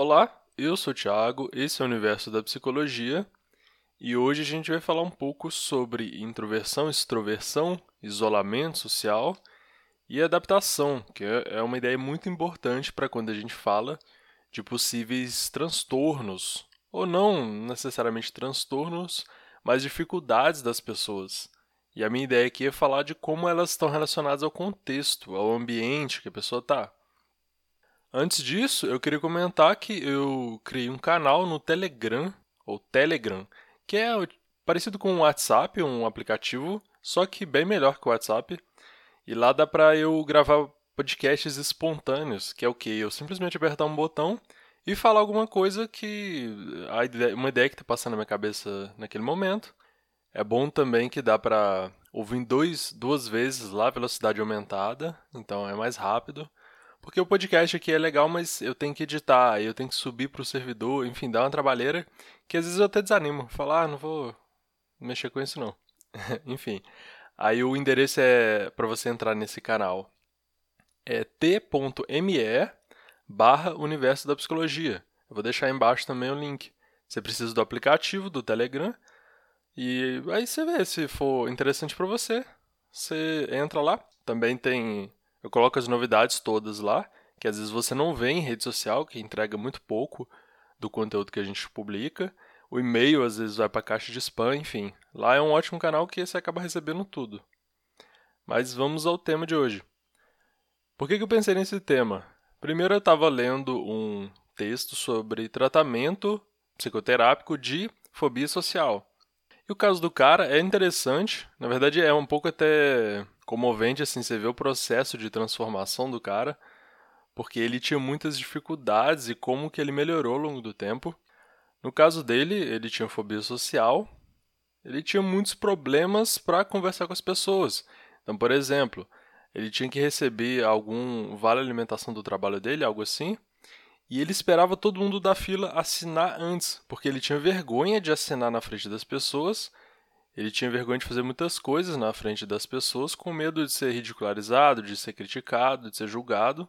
Olá, eu sou o Thiago, esse é o Universo da Psicologia e hoje a gente vai falar um pouco sobre introversão, extroversão, isolamento social e adaptação, que é, é uma ideia muito importante para quando a gente fala de possíveis transtornos, ou não necessariamente transtornos, mas dificuldades das pessoas. E a minha ideia aqui é falar de como elas estão relacionadas ao contexto, ao ambiente que a pessoa está. Antes disso, eu queria comentar que eu criei um canal no Telegram, ou Telegram, que é parecido com o WhatsApp, um aplicativo, só que bem melhor que o WhatsApp. E lá dá para eu gravar podcasts espontâneos, que é o que? Eu simplesmente apertar um botão e falar alguma coisa que. uma ideia que está passando na minha cabeça naquele momento. É bom também que dá para ouvir dois, duas vezes lá, velocidade aumentada, então é mais rápido. Porque o podcast aqui é legal, mas eu tenho que editar, eu tenho que subir para o servidor, enfim, dá uma trabalheira que às vezes eu até desanimo. Falar, ah, não vou mexer com isso não. enfim. Aí o endereço é para você entrar nesse canal. É t.me barra Universo da Psicologia. Eu vou deixar embaixo também o link. Você precisa do aplicativo do Telegram. E aí você vê se for interessante para você. Você entra lá. Também tem eu coloco as novidades todas lá, que às vezes você não vê em rede social, que entrega muito pouco do conteúdo que a gente publica. O e-mail às vezes vai para a caixa de spam, enfim. Lá é um ótimo canal que você acaba recebendo tudo. Mas vamos ao tema de hoje. Por que, que eu pensei nesse tema? Primeiro eu estava lendo um texto sobre tratamento psicoterápico de fobia social. E o caso do cara é interessante, na verdade é um pouco até comovente assim você vê o processo de transformação do cara, porque ele tinha muitas dificuldades e como que ele melhorou ao longo do tempo. No caso dele, ele tinha fobia social, ele tinha muitos problemas para conversar com as pessoas. Então, por exemplo, ele tinha que receber algum vale alimentação do trabalho dele, algo assim, e ele esperava todo mundo da fila assinar antes, porque ele tinha vergonha de assinar na frente das pessoas ele tinha vergonha de fazer muitas coisas na frente das pessoas, com medo de ser ridicularizado, de ser criticado, de ser julgado.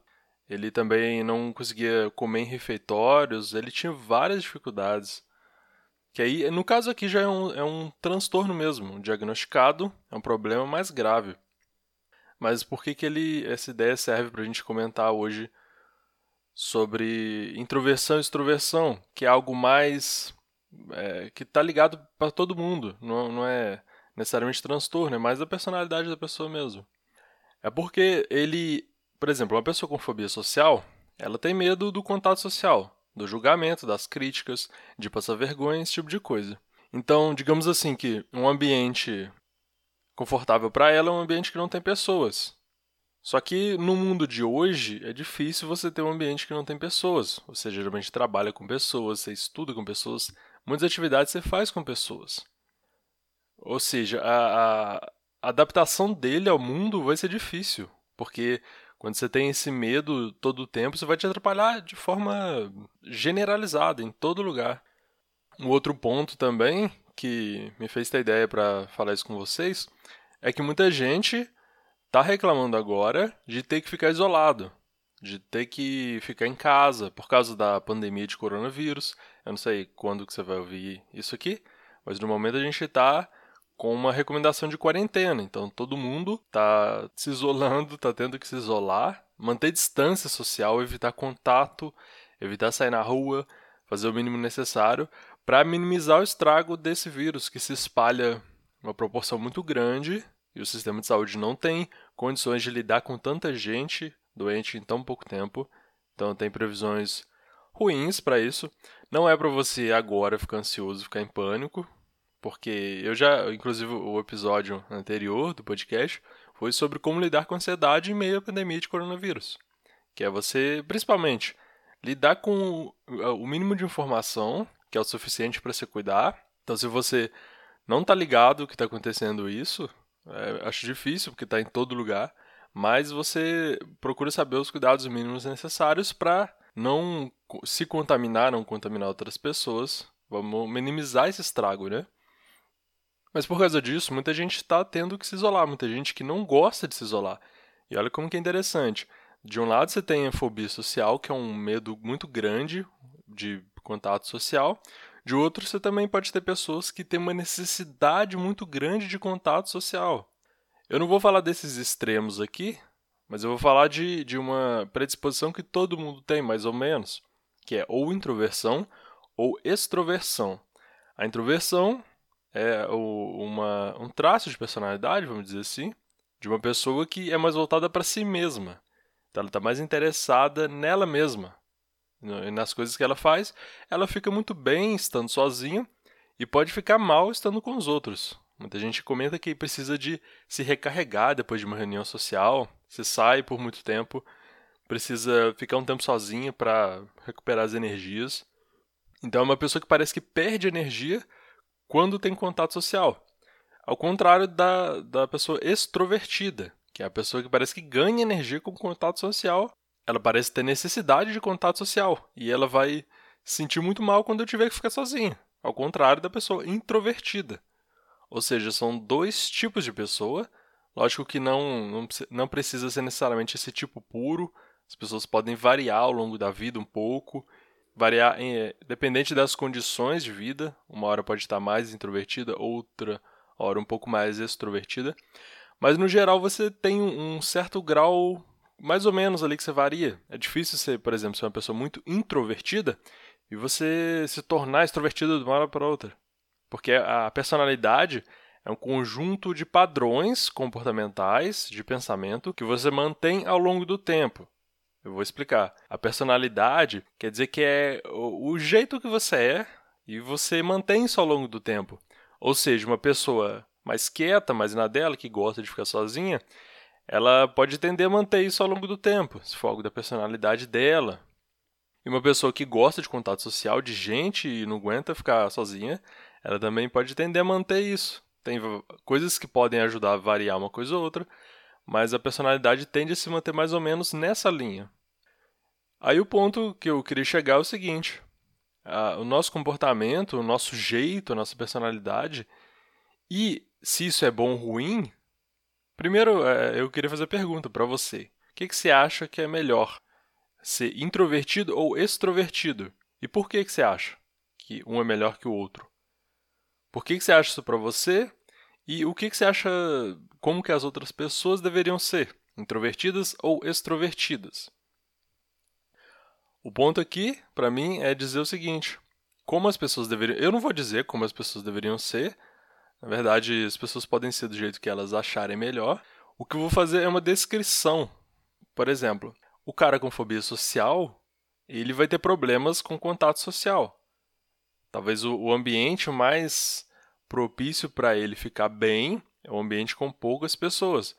Ele também não conseguia comer em refeitórios, ele tinha várias dificuldades. Que aí, no caso aqui, já é um, é um transtorno mesmo, diagnosticado, é um problema mais grave. Mas por que, que ele, essa ideia serve para a gente comentar hoje sobre introversão e extroversão, que é algo mais é, que tá ligado para todo mundo. Não, não é necessariamente transtorno, é mais a personalidade da pessoa mesmo. É porque ele, por exemplo, uma pessoa com fobia social, ela tem medo do contato social, do julgamento, das críticas, de passar vergonha, esse tipo de coisa. Então, digamos assim que um ambiente confortável para ela é um ambiente que não tem pessoas. Só que no mundo de hoje é difícil você ter um ambiente que não tem pessoas. Você geralmente trabalha com pessoas, você estuda com pessoas, muitas atividades você faz com pessoas. Ou seja, a, a adaptação dele ao mundo vai ser difícil, porque quando você tem esse medo todo o tempo, você vai te atrapalhar de forma generalizada em todo lugar. Um outro ponto também que me fez ter ideia para falar isso com vocês é que muita gente está reclamando agora de ter que ficar isolado de ter que ficar em casa por causa da pandemia de coronavírus. Eu não sei quando que você vai ouvir isso aqui, mas no momento a gente está com uma recomendação de quarentena. Então todo mundo está se isolando, está tendo que se isolar, manter distância social, evitar contato, evitar sair na rua, fazer o mínimo necessário para minimizar o estrago desse vírus que se espalha uma proporção muito grande e o sistema de saúde não tem condições de lidar com tanta gente doente em tão pouco tempo. Então tem previsões ruins para isso. Não é para você agora ficar ansioso, ficar em pânico, porque eu já, inclusive o episódio anterior do podcast foi sobre como lidar com ansiedade em meio à pandemia de coronavírus, que é você, principalmente, lidar com o mínimo de informação que é o suficiente para se cuidar. Então, se você não está ligado que está acontecendo isso, é, acho difícil porque está em todo lugar mas você procura saber os cuidados mínimos necessários para não se contaminar, não contaminar outras pessoas. Vamos minimizar esse estrago, né? Mas por causa disso, muita gente está tendo que se isolar, muita gente que não gosta de se isolar. E olha como que é interessante. De um lado você tem a fobia social, que é um medo muito grande de contato social. De outro, você também pode ter pessoas que têm uma necessidade muito grande de contato social. Eu não vou falar desses extremos aqui, mas eu vou falar de, de uma predisposição que todo mundo tem, mais ou menos, que é ou introversão ou extroversão. A introversão é uma, um traço de personalidade, vamos dizer assim, de uma pessoa que é mais voltada para si mesma. Então, ela está mais interessada nela mesma e nas coisas que ela faz. Ela fica muito bem estando sozinha e pode ficar mal estando com os outros. Muita gente comenta que precisa de se recarregar depois de uma reunião social. Você sai por muito tempo, precisa ficar um tempo sozinha para recuperar as energias. Então é uma pessoa que parece que perde energia quando tem contato social. Ao contrário da, da pessoa extrovertida, que é a pessoa que parece que ganha energia com contato social. Ela parece ter necessidade de contato social e ela vai se sentir muito mal quando eu tiver que ficar sozinha. Ao contrário da pessoa introvertida. Ou seja, são dois tipos de pessoa. Lógico que não, não, não precisa ser necessariamente esse tipo puro. As pessoas podem variar ao longo da vida um pouco variar em, é, dependente das condições de vida. Uma hora pode estar mais introvertida, outra hora um pouco mais extrovertida. Mas no geral você tem um certo grau mais ou menos ali que você varia. É difícil ser, por exemplo, ser uma pessoa muito introvertida e você se tornar extrovertida de uma hora para outra. Porque a personalidade é um conjunto de padrões comportamentais de pensamento que você mantém ao longo do tempo. Eu vou explicar. A personalidade quer dizer que é o, jeito que você é e você mantém isso ao longo do tempo. Ou seja, uma pessoa mais quieta, mais na dela, que gosta de ficar sozinha, ela pode tender a manter isso ao longo do tempo, se for algo da personalidade dela. E uma pessoa que gosta de contato social, de gente e não aguenta ficar sozinha, ela também pode tender a manter isso. Tem coisas que podem ajudar a variar uma coisa ou outra, mas a personalidade tende a se manter mais ou menos nessa linha. Aí o ponto que eu queria chegar é o seguinte: o nosso comportamento, o nosso jeito, a nossa personalidade, e se isso é bom ou ruim, primeiro é, eu queria fazer a pergunta para você: o que, que você acha que é melhor? Ser introvertido ou extrovertido? E por que, que você acha que um é melhor que o outro? Por que, que você acha isso para você? E o que, que você acha como que as outras pessoas deveriam ser? Introvertidas ou extrovertidas? O ponto aqui, para mim, é dizer o seguinte: como as pessoas deveriam. Eu não vou dizer como as pessoas deveriam ser. Na verdade, as pessoas podem ser do jeito que elas acharem melhor. O que eu vou fazer é uma descrição. Por exemplo, o cara com fobia social, ele vai ter problemas com contato social. Talvez o, ambiente mais propício para ele ficar bem é um ambiente com poucas pessoas.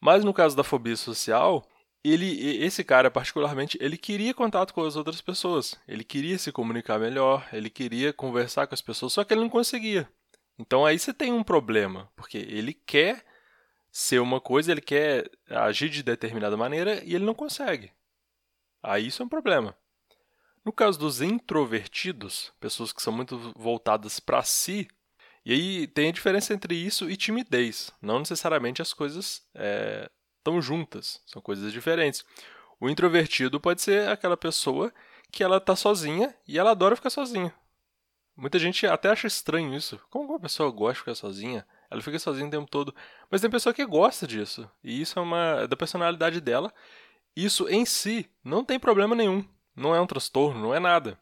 Mas no caso da fobia social, ele, esse cara particularmente, ele queria contato com as outras pessoas. Ele queria se comunicar melhor, ele queria conversar com as pessoas, só que ele não conseguia. Então aí você tem um problema, porque ele quer ser uma coisa, ele quer agir de determinada maneira e ele não consegue. Aí isso é um problema. No caso dos introvertidos, pessoas que são muito voltadas para si, e aí tem a diferença entre isso e timidez. Não necessariamente as coisas é, estão juntas, são coisas diferentes. O introvertido pode ser aquela pessoa que ela está sozinha e ela adora ficar sozinha. Muita gente até acha estranho isso. Como uma pessoa gosta de ficar sozinha? Ela fica sozinha o tempo todo. Mas tem pessoa que gosta disso. E isso é uma é da personalidade dela. Isso em si não tem problema nenhum. Não é um transtorno, não é nada.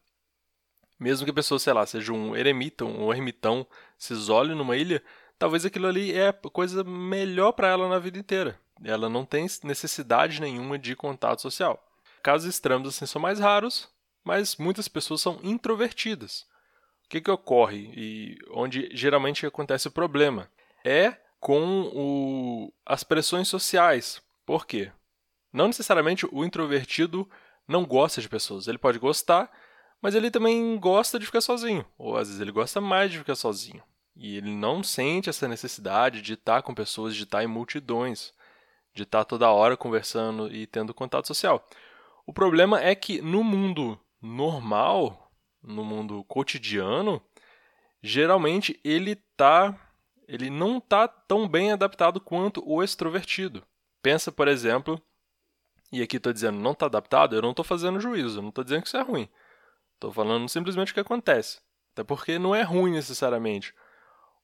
Mesmo que a pessoa, sei lá, seja um eremita, um ermitão, se isole numa ilha, talvez aquilo ali é a coisa melhor para ela na vida inteira. Ela não tem necessidade nenhuma de contato social. Casos extremos assim são mais raros, mas muitas pessoas são introvertidas. O que, que ocorre e onde geralmente acontece o problema? É com o, as pressões sociais. Por quê? Não necessariamente o introvertido não gosta de pessoas. Ele pode gostar, mas ele também gosta de ficar sozinho. Ou às vezes ele gosta mais de ficar sozinho. E ele não sente essa necessidade de estar com pessoas, de estar em multidões de estar tá toda hora conversando e tendo contato social. O problema é que no mundo normal, no mundo cotidiano, geralmente ele tá ele não está tão bem adaptado quanto o extrovertido. Pensa, por exemplo, e aqui estou dizendo não está adaptado, eu não estou fazendo juízo, não estou dizendo que isso é ruim. Estou falando simplesmente o que acontece. Até porque não é ruim necessariamente.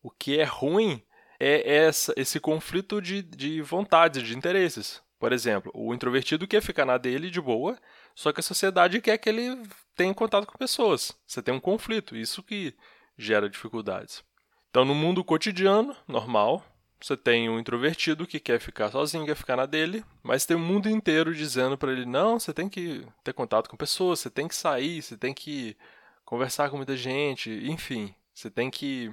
O que é ruim é essa, esse conflito de, de vontades, de interesses. Por exemplo, o introvertido quer ficar na dele de boa, só que a sociedade quer que ele tenha contato com pessoas. Você tem um conflito, isso que gera dificuldades. Então, no mundo cotidiano, normal, você tem um introvertido que quer ficar sozinho, quer ficar na dele, mas tem o mundo inteiro dizendo para ele: não, você tem que ter contato com pessoas, você tem que sair, você tem que conversar com muita gente, enfim, você tem que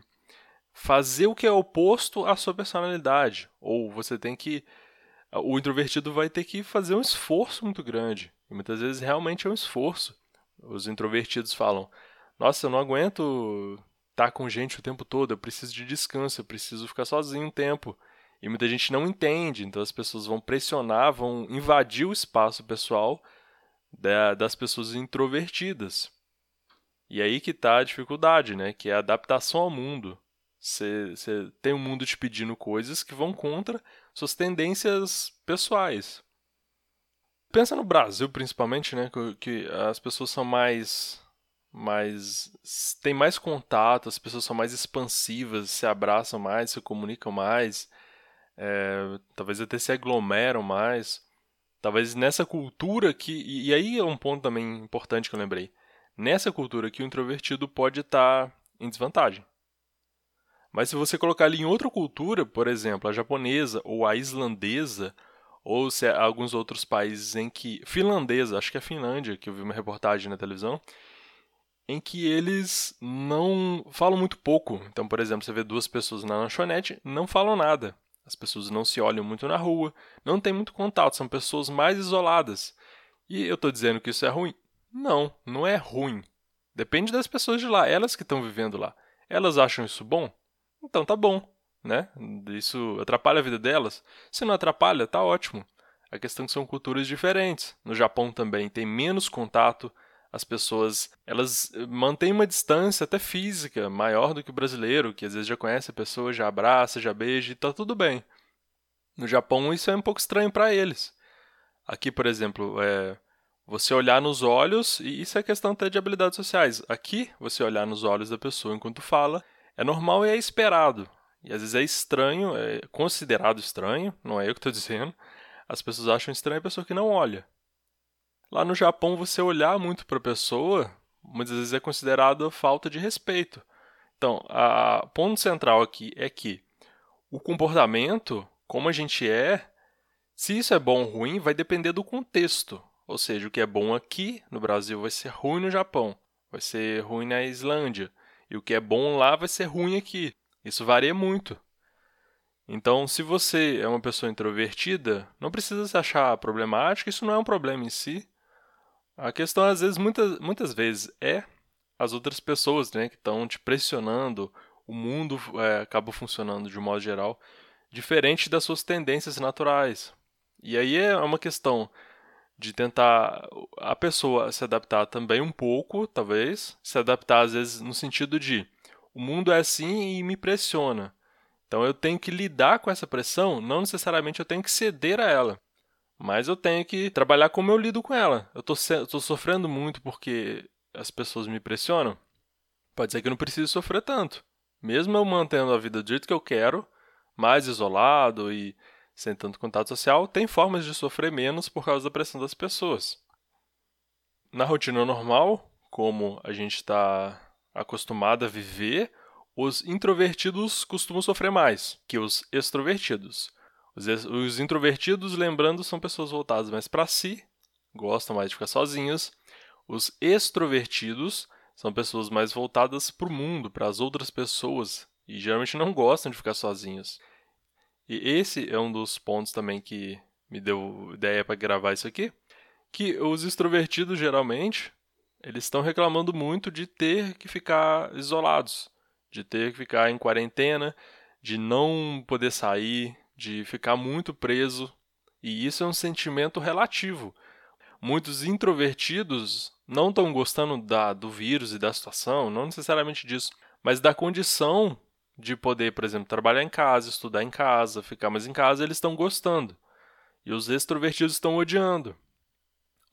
fazer o que é oposto à sua personalidade, ou você tem que o introvertido vai ter que fazer um esforço muito grande. E muitas vezes realmente é um esforço. Os introvertidos falam: "Nossa, eu não aguento estar com gente o tempo todo, eu preciso de descanso, eu preciso ficar sozinho um tempo. E muita gente não entende, então as pessoas vão pressionar, vão invadir o espaço pessoal das pessoas introvertidas. E aí que está a dificuldade, né? Que é a adaptação ao mundo. Você tem um mundo te pedindo coisas que vão contra suas tendências pessoais. Pensa no Brasil, principalmente, né? Que as pessoas são mais mais tem mais contato, as pessoas são mais expansivas, se abraçam mais, se comunicam mais, é, talvez até se aglomeram mais. Talvez nessa cultura que. E, aí é um ponto também importante que eu lembrei. Nessa cultura que o introvertido pode estar tá em desvantagem. Mas se você colocar ali em outra cultura, por exemplo, a japonesa ou a islandesa, ou se é alguns outros países em que. Finlandesa, acho que é a Finlândia, que eu vi uma reportagem na televisão, em que eles não falam muito pouco. Então, por exemplo, você vê duas pessoas na lanchonete, não falam nada. As pessoas não se olham muito na rua, não tem muito contato, são pessoas mais isoladas. E eu estou dizendo que isso é ruim? Não, não é ruim. Depende das pessoas de lá, elas que estão vivendo lá. Elas acham isso bom? Então tá bom, né? Isso atrapalha a vida delas? Se não atrapalha, tá ótimo. A questão é que são culturas diferentes. No Japão também tem menos contato, as pessoas elas eh, mantêm uma distância até física maior do que o brasileiro, que às vezes já conhece a pessoa, já abraça, já beija e tá tudo bem. No Japão isso é um pouco estranho para eles. Aqui, por exemplo, é você olhar nos olhos, e isso é questão até de habilidades sociais. Aqui, você olhar nos olhos da pessoa enquanto fala é normal e é esperado. E às vezes é estranho, é considerado estranho, não é eu que estou dizendo. As pessoas acham estranho a pessoa que não olha. Lá no Japão, você olhar muito para a pessoa, muitas vezes é considerado falta de respeito. Então, o ponto central aqui é que o comportamento, como a gente é, se isso é bom ou ruim, vai depender do contexto. Ou seja, o que é bom aqui no Brasil vai ser ruim no Japão, vai ser ruim na Islândia. E o que é bom lá vai ser ruim aqui. Isso varia muito. Então, se você é uma pessoa introvertida, não precisa se achar problemático, isso não é um problema em si. A questão, às vezes, muitas, muitas vezes, é as outras pessoas né, que estão te pressionando, o mundo é, acaba funcionando de um modo geral diferente das suas tendências naturais. E aí é uma questão de tentar a pessoa se adaptar também um pouco, talvez, se adaptar às vezes no sentido de o mundo é assim e me pressiona. Então eu tenho que lidar com essa pressão, não necessariamente eu tenho que ceder a ela. Mas eu tenho que trabalhar como eu lido com ela. Eu estou sofrendo muito porque as pessoas me pressionam. Pode ser que eu não precise sofrer tanto. Mesmo eu mantendo a vida do jeito que eu quero, mais isolado e sem tanto contato social, tem formas de sofrer menos por causa da pressão das pessoas. Na rotina normal, como a gente está acostumado a viver, os introvertidos costumam sofrer mais que os extrovertidos. Os, os introvertidos, lembrando, são pessoas voltadas mais para si, gostam mais de ficar sozinhas. Os extrovertidos são pessoas mais voltadas para o mundo, para as outras pessoas, e geralmente não gostam de ficar sozinhos. E esse é um dos pontos também que me deu ideia para gravar isso aqui, que os extrovertidos geralmente eles estão reclamando muito de ter que ficar isolados, de ter que ficar em quarentena, de não poder sair, de ficar muito preso, e isso é um sentimento relativo. Muitos introvertidos não estão gostando da, do vírus e da situação, não necessariamente disso, mas da condição de poder, por exemplo, trabalhar em casa, estudar em casa, ficar mais em casa, eles estão gostando. E os extrovertidos estão odiando.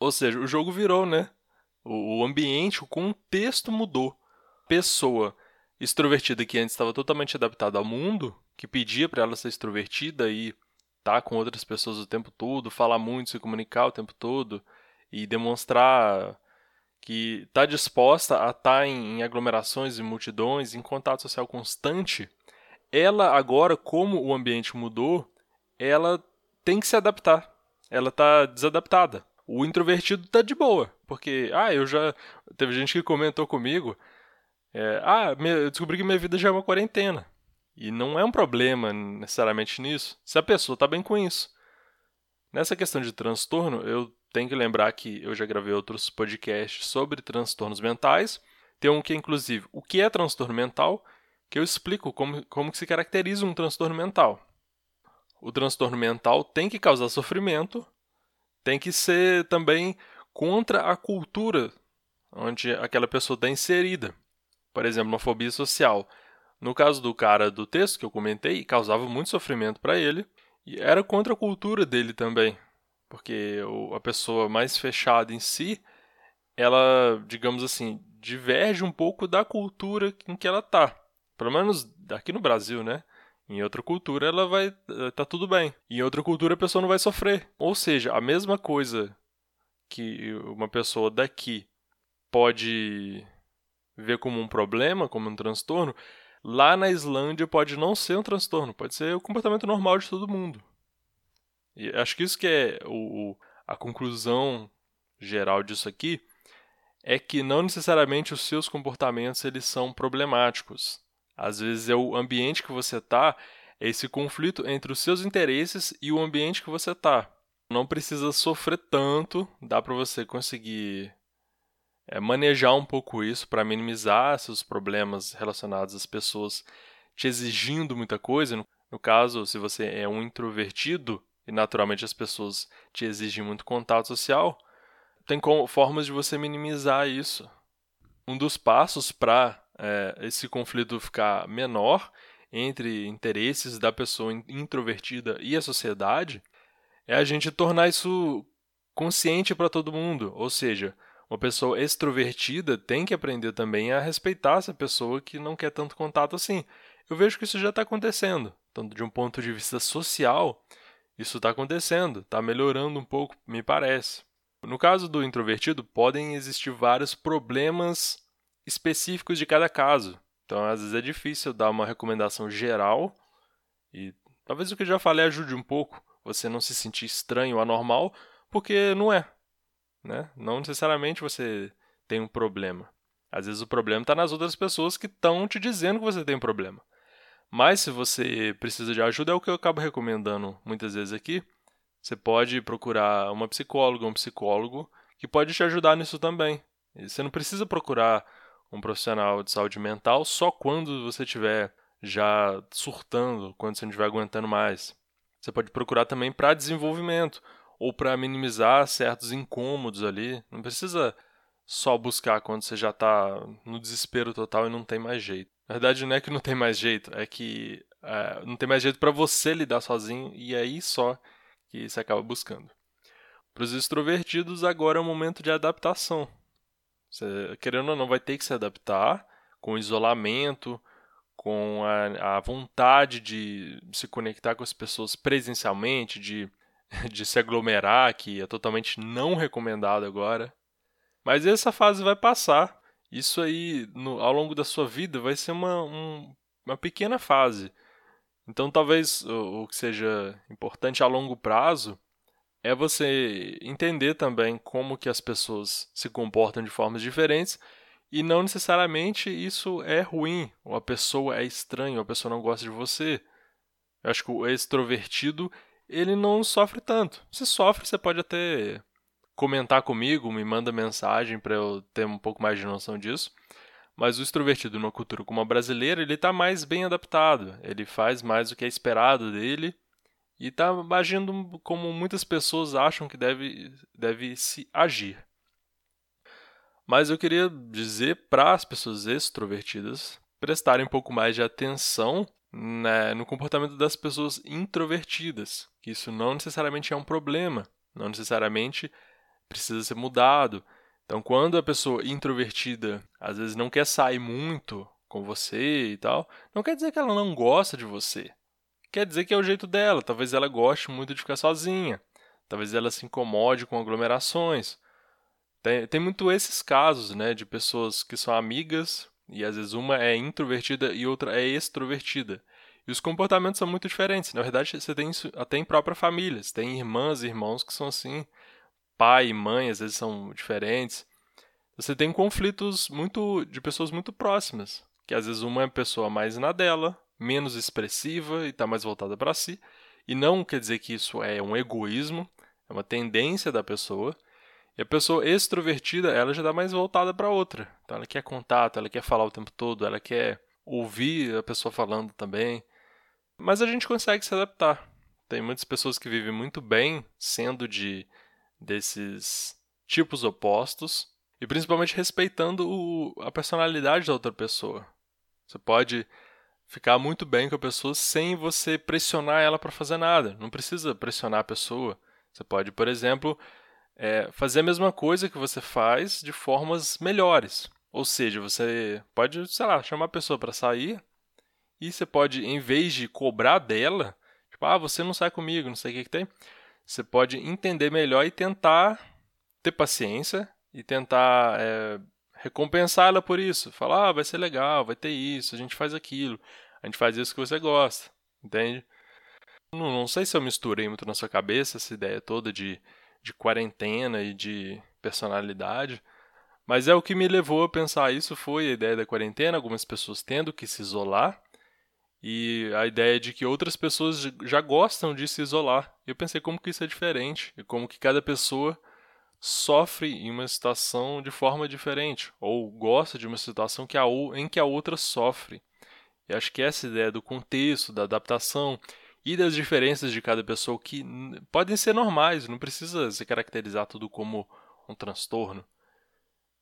Ou seja, o jogo virou, né? O ambiente, o contexto mudou. Pessoa extrovertida que antes estava totalmente adaptada ao mundo, que pedia para ela ser extrovertida e estar tá com outras pessoas o tempo todo, falar muito, se comunicar o tempo todo e demonstrar que está disposta a estar tá em, em aglomerações e multidões, em contato social constante, ela agora, como o ambiente mudou, ela tem que se adaptar. Ela está desadaptada. O introvertido está de boa, porque, ah, eu já. Teve gente que comentou comigo, é, ah, eu descobri que minha vida já é uma quarentena. E não é um problema necessariamente nisso, se a pessoa está bem com isso. Nessa questão de transtorno, eu tenho que lembrar que eu já gravei outros podcasts sobre transtornos mentais. Tem um que é, inclusive, o que é transtorno mental, que eu explico como, como se caracteriza um transtorno mental. O transtorno mental tem que causar sofrimento, tem que ser também contra a cultura onde aquela pessoa está inserida. Por exemplo, uma fobia social. No caso do cara do texto que eu comentei, causava muito sofrimento para ele e era contra a cultura dele também porque a pessoa mais fechada em si, ela, digamos assim, diverge um pouco da cultura em que ela tá. Pelo menos aqui no Brasil, né? Em outra cultura ela vai eh, tá tudo bem. Em outra cultura a pessoa não vai sofrer. Ou seja, a mesma coisa que uma pessoa daqui pode ver como um problema, como um transtorno, lá na Islândia pode não ser um transtorno, pode ser o comportamento normal de todo mundo. E acho que isso que é o, a conclusão geral disso aqui é que não necessariamente os seus comportamentos eles são problemáticos. Às vezes é o ambiente que você está, é esse conflito entre os seus interesses e o ambiente que você está. Não precisa sofrer tanto, dá para você conseguir é, manejar um pouco isso para minimizar seus problemas relacionados às pessoas te exigindo muita coisa. No, no caso, se você é um introvertido, e naturalmente as pessoas te exigem muito contato social, tem formas de você minimizar isso. Um dos passos para é, esse conflito ficar menor entre interesses da pessoa introvertida e a sociedade é a gente tornar isso consciente para todo mundo. Ou seja, uma pessoa extrovertida tem que aprender também a respeitar essa pessoa que não quer tanto contato assim. Eu vejo que isso já está acontecendo. Tanto de um ponto de vista social, isso está acontecendo, está melhorando um pouco, me parece. No caso do introvertido, podem existir vários problemas específicos de cada caso. Então, às vezes é difícil dar uma recomendação geral e talvez o que já falei ajude um pouco você não se sentir estranho, anormal, porque não é. Né? Não necessariamente você tem um problema. Às vezes o problema está nas outras pessoas que estão te dizendo que você tem um problema. Mas se você precisa de ajuda, é o que eu acabo recomendando muitas vezes aqui. Você pode procurar uma psicóloga, um psicólogo que pode te ajudar nisso também. E você não precisa procurar um profissional de saúde mental só quando você estiver já surtando, quando você não estiver aguentando mais. Você pode procurar também para desenvolvimento ou para minimizar certos incômodos ali. Não precisa só buscar quando você já está no desespero total e não tem mais jeito. Na verdade, não é que não tem mais jeito, é que é, não tem mais jeito para você lidar sozinho e é aí só que você acaba buscando. Para os extrovertidos, agora é o momento de adaptação. Você, querendo ou não, vai ter que se adaptar com o isolamento, com a, a vontade de se conectar com as pessoas presencialmente, de, de se aglomerar, que é totalmente não recomendado agora. Mas essa fase vai passar isso aí, no, ao longo da sua vida, vai ser uma, um, uma pequena fase. Então, talvez o, o que seja importante a longo prazo é você entender também como que as pessoas se comportam de formas diferentes e não necessariamente isso é ruim, ou a pessoa é estranha, ou a pessoa não gosta de você. Eu acho que o extrovertido, ele não sofre tanto. Se sofre, você pode até comentar comigo, me manda mensagem para eu ter um pouco mais de noção disso. Mas o extrovertido numa cultura como a brasileira, ele está mais bem adaptado. Ele faz mais o que é esperado dele e está agindo como muitas pessoas acham que deve, deve se agir. Mas eu queria dizer para as pessoas extrovertidas prestarem um pouco mais de atenção no comportamento das pessoas introvertidas, que isso não necessariamente é um problema, não necessariamente precisa ser mudado. Então, quando a pessoa introvertida às vezes não quer sair muito com você e tal, não quer dizer que ela não gosta de você. Quer dizer que é o jeito dela. Talvez ela goste muito de ficar sozinha. Talvez ela se incomode com aglomerações. Tem, tem muito esses casos, né, de pessoas que são amigas e às vezes uma é introvertida e outra é extrovertida. E os comportamentos são muito diferentes. Na verdade, você tem isso até em própria família. Você tem irmãs e irmãos que são assim. Pai e mãe às vezes são diferentes. Você tem conflitos muito de pessoas muito próximas, que às vezes uma é pessoa mais na dela, menos expressiva e está mais voltada para si. E não quer dizer que isso é um egoísmo, é uma tendência da pessoa. E a pessoa extrovertida, ela já está mais voltada para outra. Então ela quer contato, ela quer falar o tempo todo, ela quer ouvir a pessoa falando também. Mas a gente consegue se adaptar. Tem muitas pessoas que vivem muito bem sendo de desses tipos opostos e principalmente respeitando o, a personalidade da outra pessoa. Você pode ficar muito bem com a pessoa sem você pressionar ela para fazer nada. Não precisa pressionar a pessoa. Você pode, por exemplo, é, fazer a mesma coisa que você faz de formas melhores. Ou seja, você pode, sei lá, chamar a pessoa para sair e você pode, em vez de cobrar dela, tipo, ah, você não sai comigo, não sei o que, que tem, você pode entender melhor e tentar ter paciência e tentar é, recompensar por isso. Falar, ah, vai ser legal, vai ter isso, a gente faz aquilo, a gente faz isso que você gosta, entende? Não, não sei se eu misturei muito na sua cabeça essa ideia toda de de quarentena e de personalidade. Mas é o que me levou a pensar isso foi a ideia da quarentena, algumas pessoas tendo que se isolar e a ideia de que outras pessoas já gostam de se isolar. Eu pensei como que isso é diferente e como que cada pessoa sofre em uma situação de forma diferente ou gosta de uma situação que a, em que a outra sofre. E acho que essa ideia do contexto, da adaptação e das diferenças de cada pessoa que podem ser normais, não precisa se caracterizar tudo como um transtorno.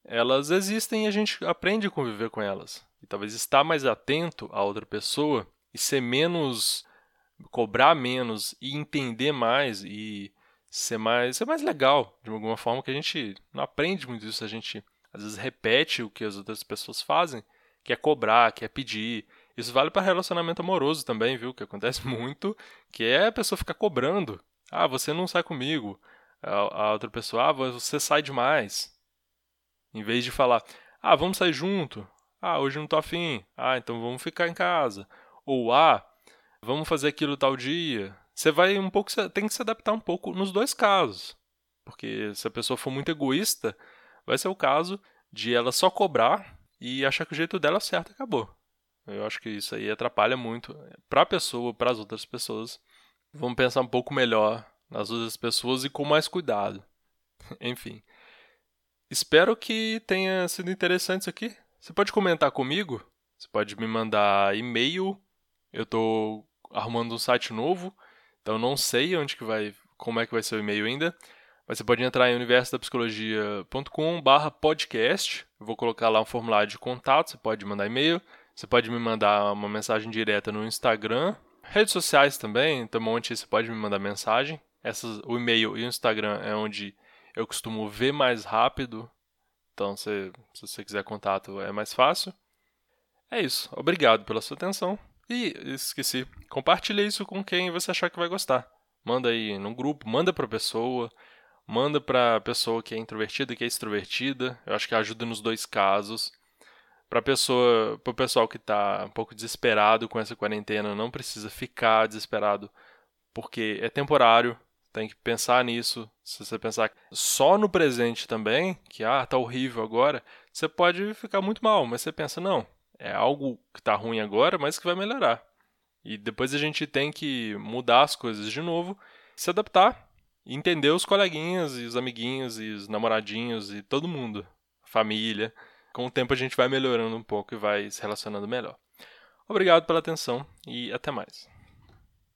Elas existem e a gente aprende a conviver com elas. E talvez estar mais atento a outra pessoa e ser menos cobrar menos e entender mais e ser mais ser mais legal de alguma forma que a gente não aprende muito isso, a gente às vezes repete o que as outras pessoas fazem, que é cobrar, que é pedir, isso vale para relacionamento amoroso também, viu? Que acontece muito, que é a pessoa ficar cobrando. Ah, você não sai comigo. A, a outra pessoa, ah, você sai demais. Em vez de falar, ah, vamos sair junto. Ah, hoje não tô afim. Ah, então vamos ficar em casa. Ou, ah, vamos fazer aquilo tal dia. Você vai um pouco, tem que se adaptar um pouco nos dois casos. Porque se a pessoa for muito egoísta, vai ser o caso de ela só cobrar e achar que o jeito dela é certo acabou. Eu acho que isso aí atrapalha muito para a pessoa, para as outras pessoas. Vamos pensar um pouco melhor nas outras pessoas e com mais cuidado. Enfim. Espero que tenha sido interessante isso aqui. Você pode comentar comigo? Você pode me mandar e-mail. Eu estou arrumando um site novo, então não sei onde que vai, como é que vai ser o e-mail ainda. Mas você pode entrar em universodapsicologia.com/podcast. Vou colocar lá um formulário de contato. Você pode mandar e-mail. Você pode me mandar uma mensagem direta no Instagram. Redes sociais também, então onde você pode me mandar mensagem. Essas, o e-mail e o Instagram é onde eu costumo ver mais rápido. Então, se, se você quiser contato, é mais fácil. É isso. Obrigado pela sua atenção. E esqueci, compartilhe isso com quem você achar que vai gostar. Manda aí no grupo, manda para pessoa, manda para pessoa que é introvertida, que é extrovertida. Eu acho que ajuda nos dois casos para pessoa, para o pessoal que está um pouco desesperado com essa quarentena, não precisa ficar desesperado, porque é temporário. Tem que pensar nisso. Se você pensar só no presente também, que ah, tá horrível agora, você pode ficar muito mal, mas você pensa não, é algo que tá ruim agora, mas que vai melhorar. E depois a gente tem que mudar as coisas de novo, se adaptar, entender os coleguinhas e os amiguinhos e os namoradinhos e todo mundo, família com o tempo a gente vai melhorando um pouco e vai se relacionando melhor. Obrigado pela atenção e até mais.